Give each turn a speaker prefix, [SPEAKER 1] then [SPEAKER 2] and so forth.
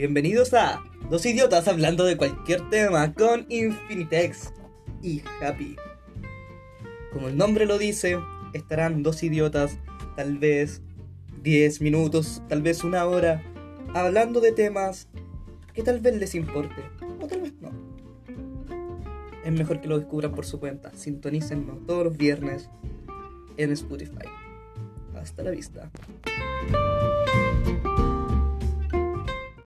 [SPEAKER 1] Bienvenidos a Dos Idiotas hablando de cualquier tema con Infinitex y Happy. Como el nombre lo dice, estarán dos idiotas, tal vez 10 minutos, tal vez una hora, hablando de temas que tal vez les importe, o tal vez no. Es mejor que lo descubran por su cuenta. Sintonícennos todos los viernes en Spotify. Hasta la vista.